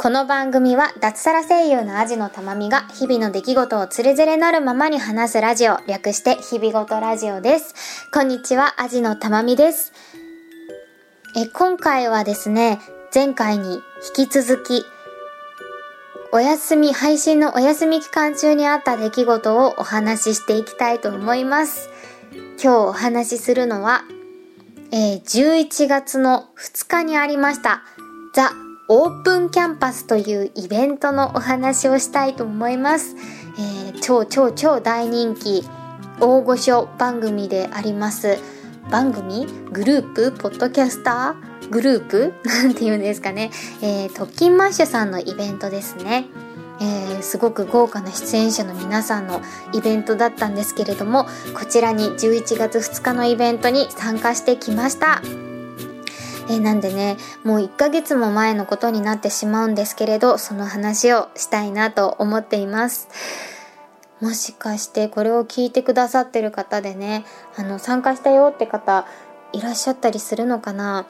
この番組は脱サラ声優のアジのたまみが日々の出来事をつれづれなるままに話すラジオ、略して日々ごとラジオです。こんにちは、アジのたまみです。え、今回はですね、前回に引き続き、お休み、配信のお休み期間中にあった出来事をお話ししていきたいと思います。今日お話しするのは、えー11月の2日にありました、ザ・オープンキャンパスというイベントのお話をしたいと思います。えー超超超大人気、大御所番組であります。番組？グループ？ポッドキャスター？グループ？なんて言うんですかね。えー、特勤マッシュさんのイベントですね。えーすごく豪華な出演者の皆さんのイベントだったんですけれどもこちらに11月2日のイベントに参加してきました。えーなんでねもう1ヶ月も前のことになってしまうんですけれどその話をしたいなと思っています。もしかしてこれを聞いてくださってる方でねあの参加したよって方いらっしゃったりするのかな？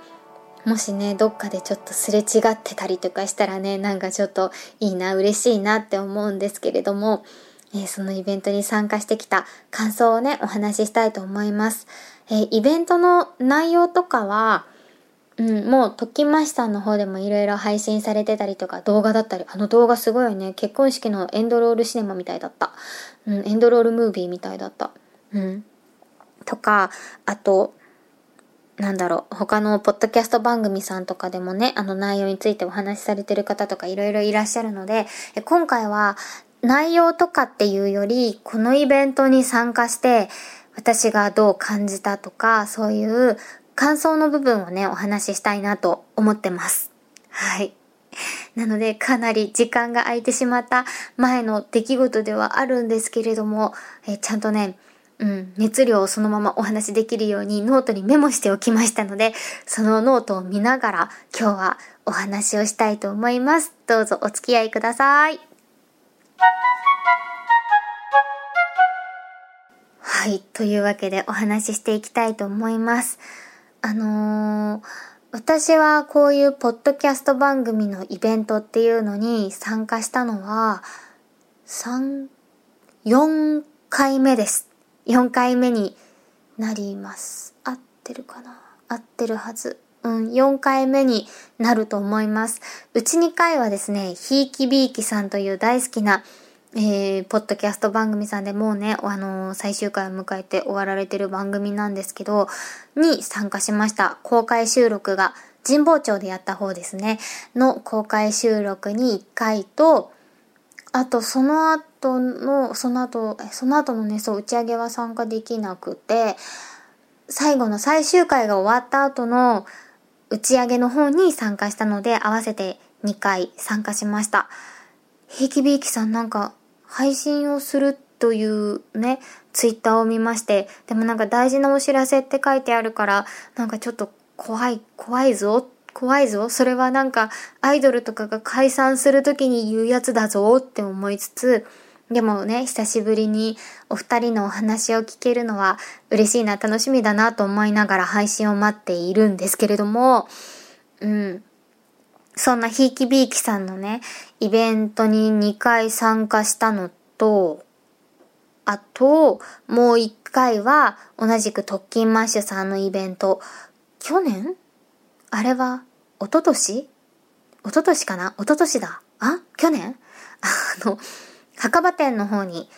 もしねどっかでちょっとすれ違ってたりとかしたらねなんかちょっといいな嬉しいなって思うんですけれども、えーそのイベントに参加してきた感想をねお話ししたいと思います、えーイベントの内容とかはうん、もう、ときましさんの方でもいろいろ配信されてたりとか、動画だったり、あの動画すごいよね。結婚式のエンドロールシネマみたいだった。うん、エンドロールムービーみたいだった。うん。とか、あと、なんだろう、他のポッドキャスト番組さんとかでもね、あの内容についてお話しされてる方とかいろいろいらっしゃるので、今回は内容とかっていうより、このイベントに参加して、私がどう感じたとか、そういう感想の部分をね、お話ししたいなと思ってます。はい。なので、かなり時間が空いてしまった前の出来事ではあるんですけれども、えちゃんとね、うん、熱量をそのままお話しできるようにノートにメモしておきましたので、そのノートを見ながら今日はお話をしたいと思います。どうぞお付き合いください。はい。というわけでお話ししていきたいと思います。あのー私はこういうポッドキャスト番組のイベントっていうのに参加したのは、3、4回目です。4回目になります。合ってるかな？合ってるはず。うん、4回目になると思います。うち2回はですね、ひいきびいきさんという大好きな、えー、ポッドキャスト番組さんでもうね、あのー最終回を迎えて終わられてる番組なんですけど、に参加しました。公開収録が神保町でやった方ですね、の公開収録に1回と、あと、その後の、その後、えその後のね、そう、打ち上げは参加できなくて、最後の最終回が終わった後の打ち上げの方に参加したので、合わせて2回参加しました。ひいきびいきさんなんか、配信をするというね、ツイッターを見まして、でもなんか大事なお知らせって書いてあるから、なんかちょっと怖い、怖いぞって、怖いぞ。それはなんかアイドルとかが解散するときに言うやつだぞって思いつつ、でもね、久しぶりにお二人のお話を聞けるのは嬉しいな、楽しみだなと思いながら配信を待っているんですけれども、うん。そんなひいきびいきさんのね、イベントに2回参加したのと、あと、もう1回は同じく特勤マッシュさんのイベント、去年？あれは、一昨年？一昨年かな？一昨年だ。あ？去年？あの、墓場店の方に、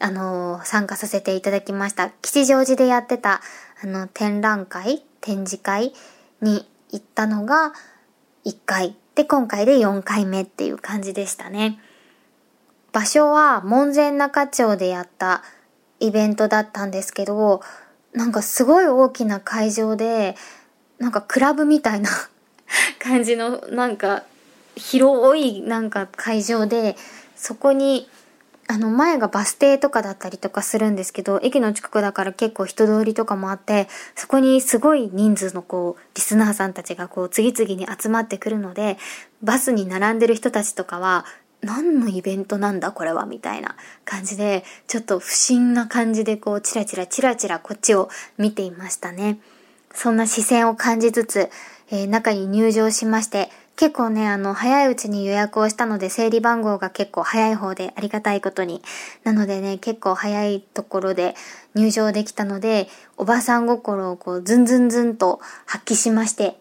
あの参加させていただきました。吉祥寺でやってた、あの、展覧会？展示会に行ったのが1回。で、今回で4回目っていう感じでしたね。場所は門前仲町でやったイベントだったんですけど、なんかすごい大きな会場で、なんかクラブみたいな感じの、なんか広いなんか会場で、そこに、あの前がバス停とかだったりとかするんですけど、駅の近くだから結構人通りとかもあって、そこにすごい人数のこう、リスナーさんたちがこう次々に集まってくるので、バスに並んでる人たちとかは、何のイベントなんだこれはみたいな感じで、ちょっと不審な感じでこう、チラチラチラチラこっちを見ていましたね。そんな視線を感じつつ、えー、中に入場しまして、結構ね、あの、早いうちに予約をしたので、整理番号が結構早い方でありがたいことに。なのでね、結構早いところで入場できたので、おばさん心をこう、ズンズンズンと発揮しまして、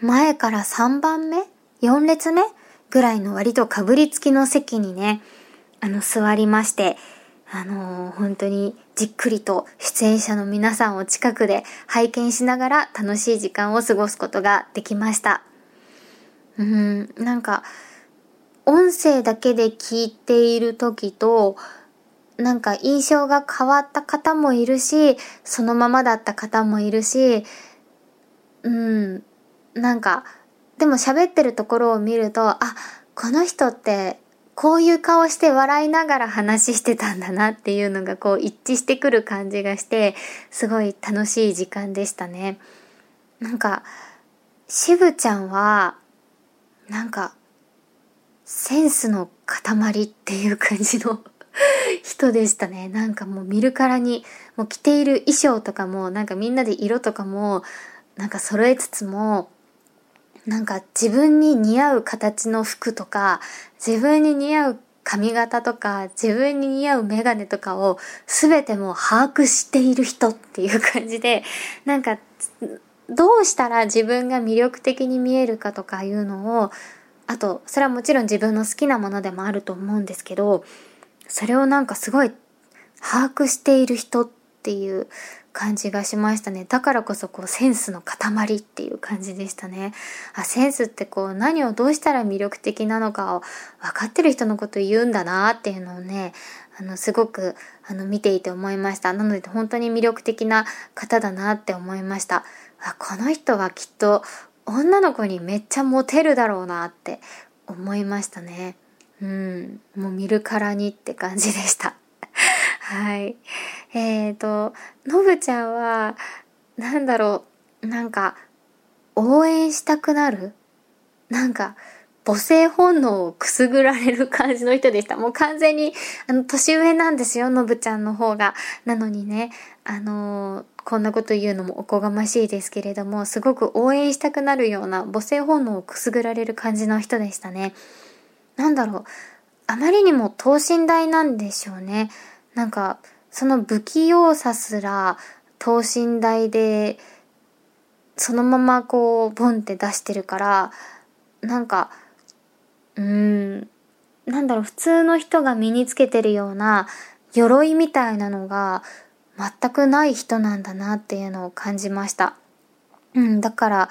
前から3番目 ?4 列目？ぐらいの割とかぶりつきの席にね、あの、座りまして、あのー、本当にじっくりと出演者の皆さんを近くで拝見しながら楽しい時間を過ごすことができました。うん、なんか、音声だけで聞いている時と、なんか印象が変わった方もいるし、そのままだった方もいるし、うん、なんか、でも喋ってるところを見ると、あ、この人ってこういう顔して笑いながら話してたんだなっていうのがこう一致してくる感じがして、すごい楽しい時間でしたね。なんか、渋ちゃんは、なんか、センスの塊っていう感じの 人でしたね。なんかもう見るからに、もう着ている衣装とかも、なんかみんなで色とかも、なんか揃えつつも、なんか自分に似合う形の服とか、自分に似合う髪型とか、自分に似合うメガネとかを全てもう把握している人っていう感じで、なんか、どうしたら自分が魅力的に見えるかとかいうのを、あと、それはもちろん自分の好きなものでもあると思うんですけど、それをなんかすごい把握している人っていう感じがしましたね。だからこそこうセンスの塊っていう感じでしたね。あ、センスってこう何をどうしたら魅力的なのかを分かってる人のこと言うんだなっていうのをね、あの、すごくあの見ていて思いました。なので本当に魅力的な方だなって思いました。あ、この人はきっと女の子にめっちゃモテるだろうなって思いましたね。うん、もう見るからにって感じでした。はい。えっ、ー、と、のぶちゃんは、なんだろう、なんか、応援したくなる？なんか、母性本能をくすぐられる感じの人でした。もう完全に、あの、年上なんですよ、のぶちゃんの方が。なのにね、あのー、こんなこと言うのもおこがましいですけれども、すごく応援したくなるような母性本能をくすぐられる感じの人でしたね。なんだろう、あまりにも等身大なんでしょうね。なんか、その不器用さすら等身大で、そのままこう、ボンって出してるから、なんか、うーん、なんだろう、普通の人が身につけてるような鎧みたいなのが全くない人なんだなっていうのを感じました。うん、だから、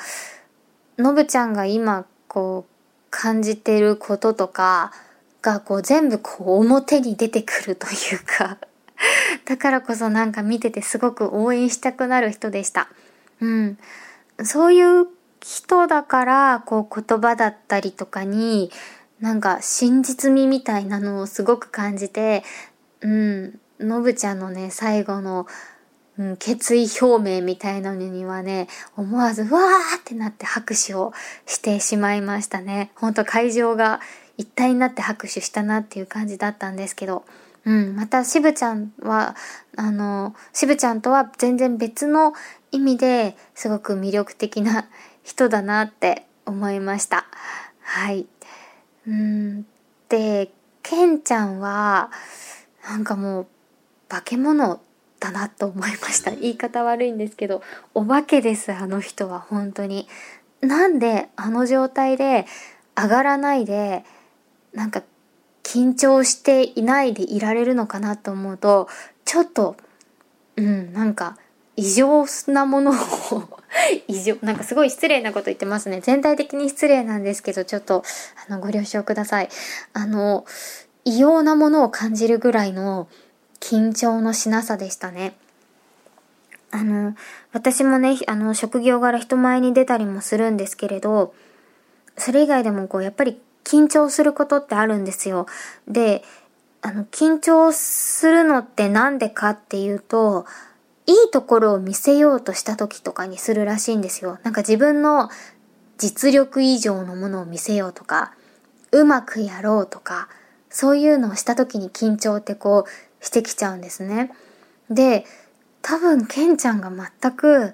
のぶちゃんが今こう感じてることとか、がこう全部こう表に出てくるというか だからこそなんか見ててすごく応援したくなる人でした。うん。そういう人だから、こう言葉だったりとかに、なんか真実味みたいなのをすごく感じて、うん、のぶちゃんのね、最後の、うん、決意表明みたいなのにはね、思わず、わーってなって拍手をしてしまいましたね。ほんと会場が一体になって拍手したなっていう感じだったんですけど、うん、また、しぶちゃんは、あの、しぶちゃんとは全然別の意味ですごく魅力的な人だなって思いました。はい。うん、で、ケンちゃんは、なんかもう、化け物だなと思いました。言い方悪いんですけど、お化けです、あの人は、本当に。なんで、あの状態で、上がらないで、なんか緊張していないでいられるのかなと思うと、ちょっと、うん、なんか異常なものを 異常、なんかすごい失礼なこと言ってますね。全体的に失礼なんですけど、ちょっと、あの、ご了承ください。あの、異様なものを感じるぐらいの緊張のしなさでしたね。あの、私もね、あの、職業柄人前に出たりもするんですけれど、それ以外でもこう、やっぱり緊張することってあるんですよ。で、あの、緊張するのってなんでかっていうと、いいところを見せようとした時とかにするらしいんですよ。なんか自分の実力以上のものを見せようとか、うまくやろうとか、そういうのをした時に緊張ってこうしてきちゃうんですね。で、多分ケンちゃんが全く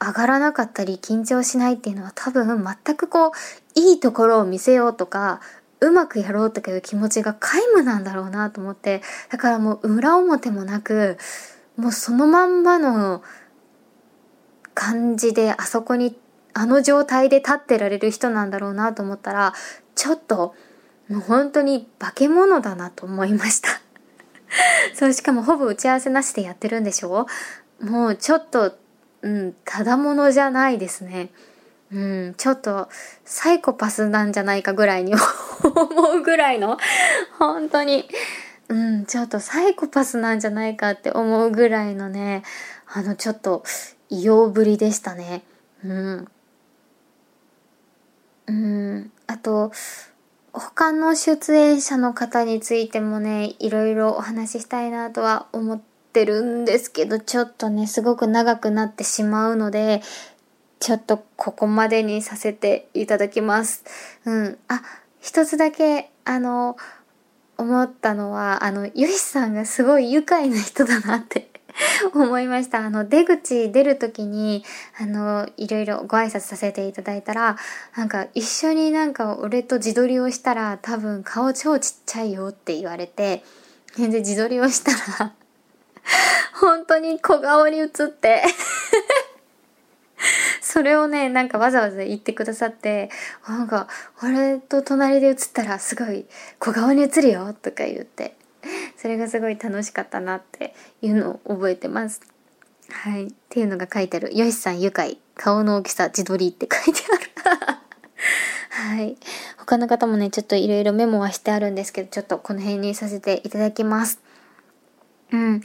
上がらなかったり緊張しないっていうのは多分全くこう、いいところを見せようとか、うまくやろうとかいう気持ちが皆無なんだろうなと思って、だからもう裏表もなく、もうそのまんまの感じであそこに、あの状態で立ってられる人なんだろうなと思ったら、ちょっと、もう本当に化け物だなと思いました。そう、しかもほぼ打ち合わせなしでやってるんでしょ？もうちょっと、うん、ただものじゃないですね。うん、ちょっとサイコパスなんじゃないかぐらいに 思うぐらいの、本当に、うん、ちょっとサイコパスなんじゃないかって思うぐらいのね、あの、ちょっと異様ぶりでしたね。うん。うん、あと、他の出演者の方についてもね、いろいろお話ししたいなとは思ってるんですけど、ちょっとね、すごく長くなってしまうので、ちょっとここまでにさせていただきます。うん。あ、一つだけ、あの、思ったのは、あの、ゆいさんがすごい愉快な人だなって 思いました。あの、出口出るときに、あの、いろいろご挨拶させていただいたら、なんか一緒になんか俺と自撮りをしたら多分顔超ちっちゃいよって言われて、で自撮りをしたら 本当に小顔に映ってそれをね、なんかわざわざ言ってくださって、なんか、俺と隣で映ったらすごい小顔に映るよとか言って、それがすごい楽しかったなっていうのを覚えてます。はい。っていうのが書いてある。よしさん愉快。顔の大きさ自撮りって書いてある。はい。他の方もね、ちょっといろいろメモはしてあるんですけど、ちょっとこの辺にさせていただきます。うん。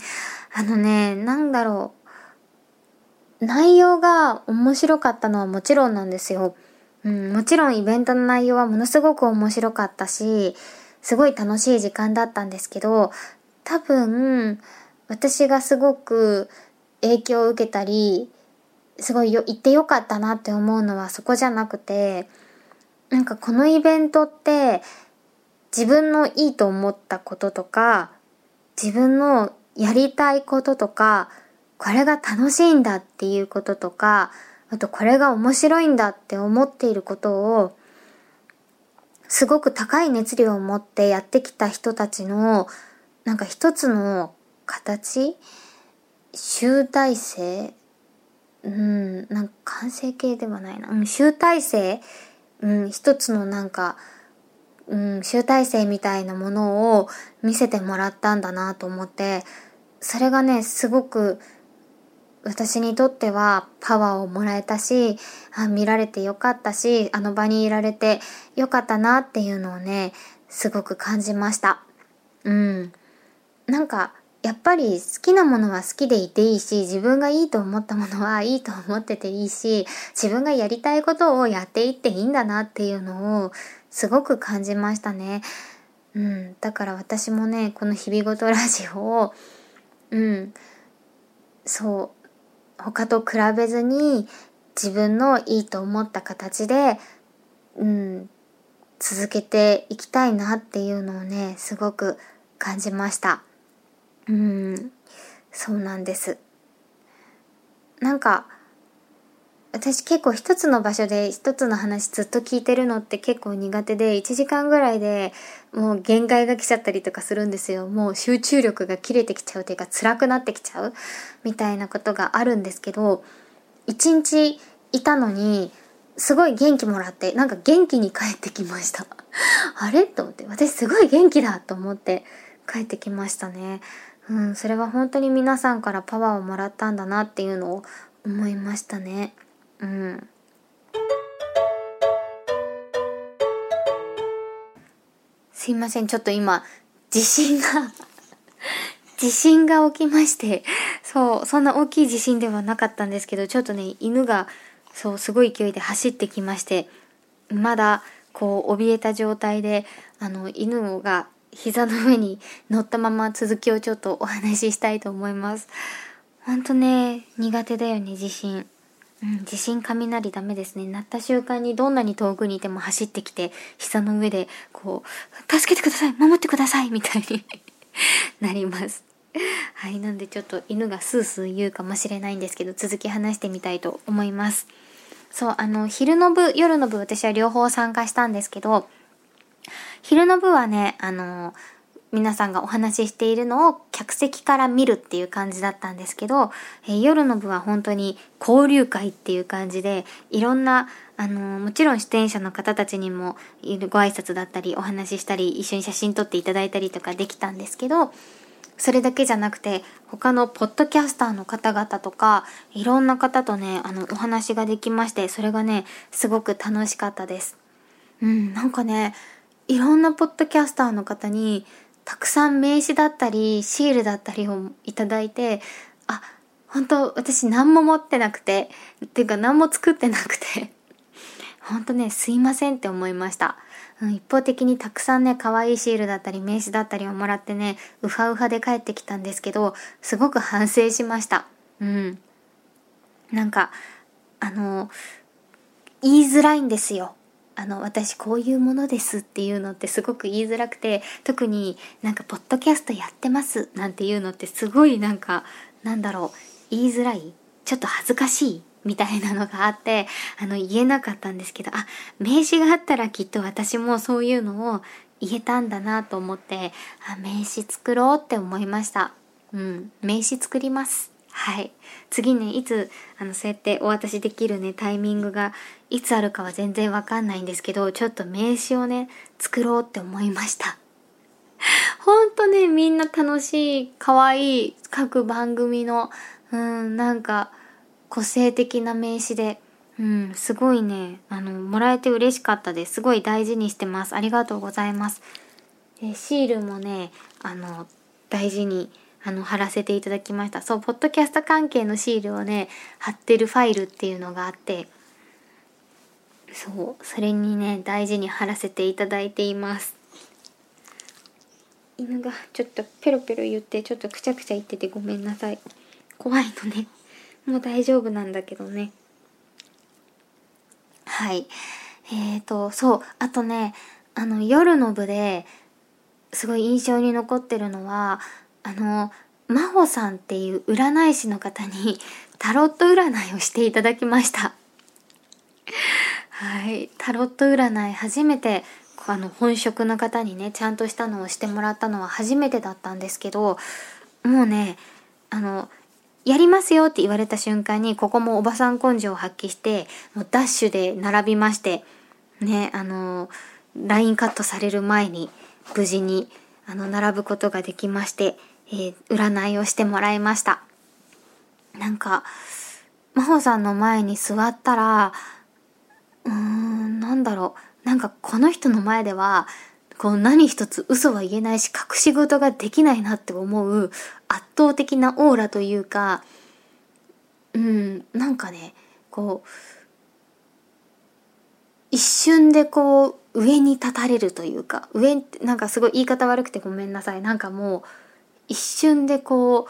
あのね、なんだろう。内容が面白かったのはもちろんなんですよ。うん、もちろんイベントの内容はものすごく面白かったし、すごい楽しい時間だったんですけど、多分、私がすごく影響を受けたり、すごいよ、行ってよかったなって思うのはそこじゃなくて、なんかこのイベントって自分のいいと思ったこととか、自分のやりたいこととか、これが楽しいんだっていうこととか、あとこれが面白いんだって思っていることをすごく高い熱量を持ってやってきた人たちの、なんか一つの形集大成うん、なんか完成形ではないな。うん、集大成うん、一つのなんか、うん、集大成みたいなものを見せてもらったんだなと思って、それがね、すごく私にとってはパワーをもらえたし、あ見られてよかったし、あの場にいられてよかったなっていうのをね、すごく感じました。うん。なんか、やっぱり好きなものは好きでいていいし、自分がいいと思ったものはいいと思ってていいし、自分がやりたいことをやっていっていいんだなっていうのをすごく感じましたね。うん。だから私もね、この日々ごとラジオを、うん。そう、他と比べずに自分のいいと思った形で、うん、続けていきたいなっていうのをね、すごく感じました。うん、そうなんです。なんか、私結構一つの場所で一つの話ずっと聞いてるのって結構苦手で1時間ぐらいでもう限界が来ちゃったりとかするんですよ。もう集中力が切れてきちゃうというか辛くなってきちゃうみたいなことがあるんですけど一日いたのにすごい元気もらってなんか元気に帰ってきました。あれ？と思って私すごい元気だと思って帰ってきましたね。うん、それは本当に皆さんからパワーをもらったんだなっていうのを思いましたね。うん。すいません、ちょっと今、地震が 地震が起きまして、そう、そんな大きい地震ではなかったんですけど、ちょっとね、犬が、そう、すごい勢いで走ってきまして、まだ、こう、怯えた状態で、あの、犬が膝の上に乗ったまま続きをちょっとお話ししたいと思います。ほんとね、苦手だよね、地震。うん、地震雷ダメですね。鳴った瞬間にどんなに遠くにいても走ってきて、膝の上で、こう、助けてください守ってくださいみたいに なります。はい。なんでちょっと犬がスースー言うかもしれないんですけど、続き話してみたいと思います。そう、あの、昼の部、夜の部私は両方参加したんですけど、昼の部はね、あの、皆さんがお話ししているのを客席から見るっていう感じだったんですけど、えー、夜の部は本当に交流会っていう感じで、いろんな、あのー、もちろん出演者の方たちにもご挨拶だったり、お話ししたり、一緒に写真撮っていただいたりとかできたんですけど、それだけじゃなくて、他のポッドキャスターの方々とか、いろんな方とね、あの、お話ができまして、それがね、すごく楽しかったです。うん、なんかね、いろんなポッドキャスターの方に、たくさん名刺だったり、シールだったりをいただいて、あ、本当私何も持ってなくて、っていうか何も作ってなくて、本当ね、すいませんって思いました。うん、一方的にたくさんね、可愛いシールだったり名刺だったりをもらってね、ウハウハで帰ってきたんですけど、すごく反省しました。うん。なんか、あの、言いづらいんですよ。あの、私こういうものですっていうのってすごく言いづらくて、特になんか、ポッドキャストやってますなんていうのってすごいなんか、なんだろう、言いづらいちょっと恥ずかしいみたいなのがあって、あの、言えなかったんですけど、あ、名刺があったらきっと私もそういうのを言えたんだなと思って、あ、名刺作ろうって思いました。うん、名刺作ります。はい。次ね、いつ、あの、そうやってお渡しできるね、タイミングが、いつあるかは全然わかんないんですけど、ちょっと名刺をね、作ろうって思いました。ほんとね、みんな楽しい、可愛い、各番組の、うん、なんか、個性的な名刺で、うん、すごいね、あの、もらえて嬉しかったです。すごい大事にしてます。ありがとうございます。でシールもね、あの、大事に、あの、貼らせていただきました。そう、ポッドキャスト関係のシールをね、貼ってるファイルっていうのがあって、そう、それにね、大事に貼らせていただいています。犬がちょっとペロペロ言って、ちょっとくちゃくちゃ言っててごめんなさい。怖いのね。もう大丈夫なんだけどね。はい。えーと、そう。あとね、あの、夜の部ですごい印象に残ってるのは、あの、真帆さんっていう占い師の方に タロット占いをしていただきました。はい。タロット占い初めて、あの、本職の方にね、ちゃんとしたのをしてもらったのは初めてだったんですけど、もうね、あの、やりますよって言われた瞬間に、ここもおばさん根性を発揮して、もうダッシュで並びまして、ね、あの、ラインカットされる前に、無事に、あの、並ぶことができまして、えー、占いをしてもらいました。なんか、真帆さんの前に座ったら、うーん、なんだろう。なんかこの人の前では、こう何一つ嘘は言えないし隠し事ができないなって思う圧倒的なオーラというか、うん、なんかね、こう、一瞬でこう上に立たれるというか、上なんかすごい言い方悪くてごめんなさい。なんかもう一瞬でこ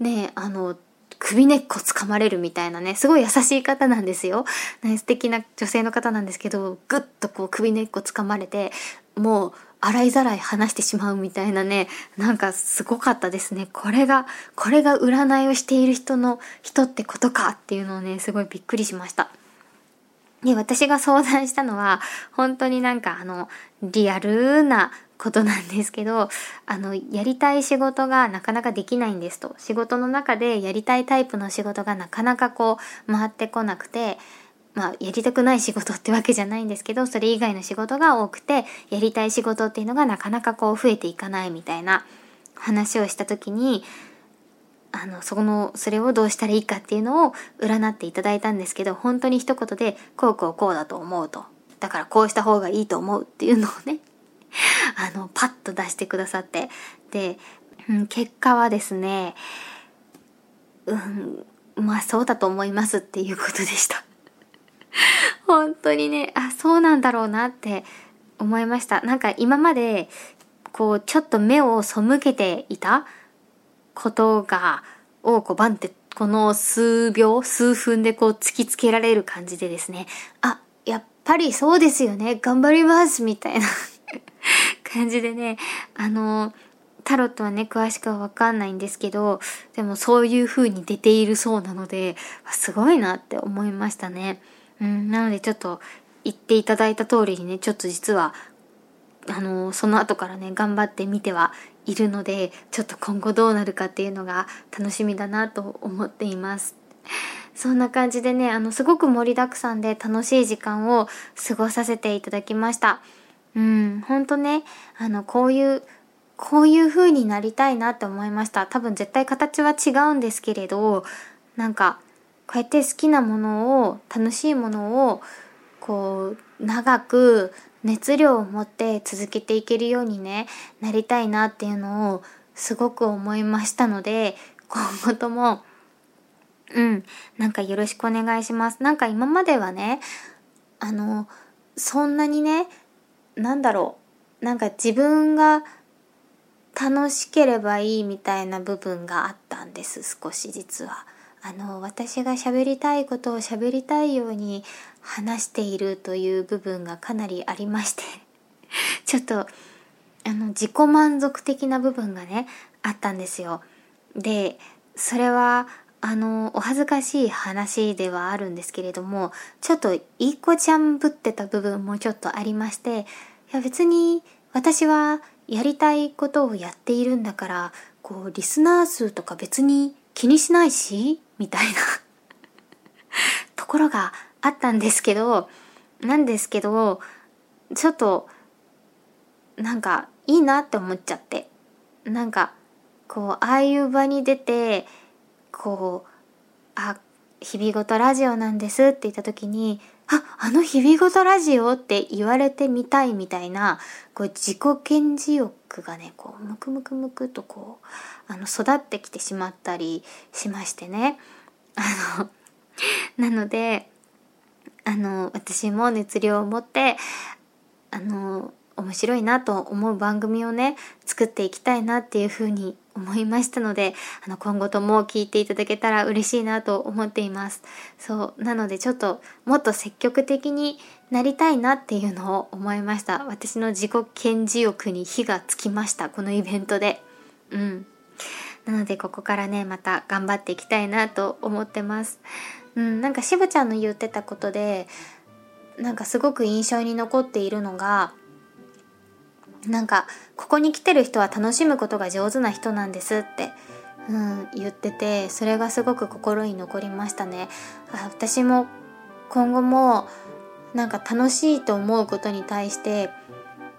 う、ね、あの、首根っこ掴まれるみたいなね、すごい優しい方なんですよ。ね、素敵な女性の方なんですけど、ぐっとこう首根っこ掴まれて、もう洗いざらい話してしまうみたいなね、なんかすごかったですね。これが、これが占いをしている人の人ってことかっていうのをね、すごいびっくりしました。で、私が相談したのは、本当になんかあの、リアルなことなんですけど、あの、やりたい仕事がなかなかできないんですと。仕事の中でやりたいタイプの仕事がなかなかこう、回ってこなくて、まあ、やりたくない仕事ってわけじゃないんですけど、それ以外の仕事が多くて、やりたい仕事っていうのがなかなかこう増えていかないみたいな話をした時に、あの、その、それをどうしたらいいかっていうのを占っていただいたんですけど、本当に一言で、こうこうこうだと思うと。だからこうした方がいいと思うっていうのをね、あの、パッと出してくださって。で、うん、結果はですね、うん、まあそうだと思いますっていうことでした。本当にね、あ、そうなんだろうなって思いました。なんか今まで、こう、ちょっと目を背けていたことが、をこうバンってこの数秒、数分でこう突きつけられる感じでですね、あ、やっぱりそうですよね、頑張りますみたいな感じでね、あの、タロットはね、詳しくはわかんないんですけど、でもそういう風に出ているそうなので、すごいなって思いましたね。うん、なのでちょっと言っていただいた通りにね、ちょっと実は、あのその後からね、頑張って見てはいるので、ちょっと今後どうなるかっていうのが楽しみだなと思っています。そんな感じでね、あの、すごく盛りだくさんで楽しい時間を過ごさせていただきました。うん、ほんとね、あの、こういう、こういう風になりたいなって思いました。多分絶対形は違うんですけれど、なんか、こうやって好きなものを、楽しいものを、こう、長く熱量を持って続けていけるようにね、なりたいなっていうのをすごく思いましたので、今後とも、うん、なんかよろしくお願いします。なんか今まではね、あの、そんなにね、なんだろう、なんか自分が楽しければいいみたいな部分があったんです、少し実は。あの、私が喋りたいことを喋りたいように話しているという部分がかなりありまして ちょっと、あの、自己満足的な部分がね、あったんですよ。で、それは、あの、お恥ずかしい話ではあるんですけれども、ちょっといい子ちゃんぶってた部分もちょっとありまして、いや別に私はやりたいことをやっているんだから、こう、リスナー数とか別に気にしないし、みたいな ところがあったんですけど、なんですけど、ちょっと、なんか、いいなって思っちゃって。なんか、こう、ああいう場に出て、こう「あ日々ごとラジオなんです」って言った時に「ああの日々ごとラジオ」って言われてみたいみたいなこう自己顕示欲がねこうムクムクムクとこうあの育ってきてしまったりしましてね。あのなのであの私も熱量を持ってあの面白いなと思う番組をね作っていきたいなっていうふうに思いましたのであの今後とも聞いていただけたら嬉しいなと思っています。そうなのでちょっともっと積極的になりたいなっていうのを思いました。私の自己顕示欲に火がつきました。このイベントで。うん。なのでここからねまた頑張っていきたいなと思ってます。うんなんかしぶちゃんの言ってたことでなんかすごく印象に残っているのがなんか、ここに来てる人は楽しむことが上手な人なんですって、うん、言ってて、それがすごく心に残りましたね。あ私も今後も、なんか楽しいと思うことに対して、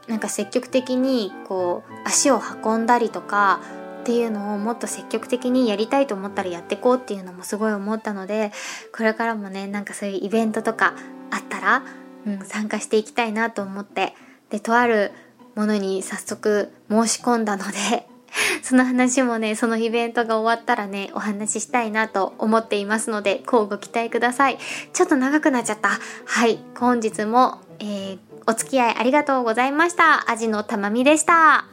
なんか積極的にこう足を運んだりとかっていうのをもっと積極的にやりたいと思ったらやっていこうっていうのもすごい思ったのでこれからもねなんかそういうイベントとかあったら、うん、参加していきたいなと思ってでとあるものに早速申し込んだので その話もね、そのイベントが終わったらね、お話ししたいなと思っていますので、こうご期待ください。ちょっと長くなっちゃった。はい、本日も、えー、お付き合いありがとうございました。アジのたまみでした。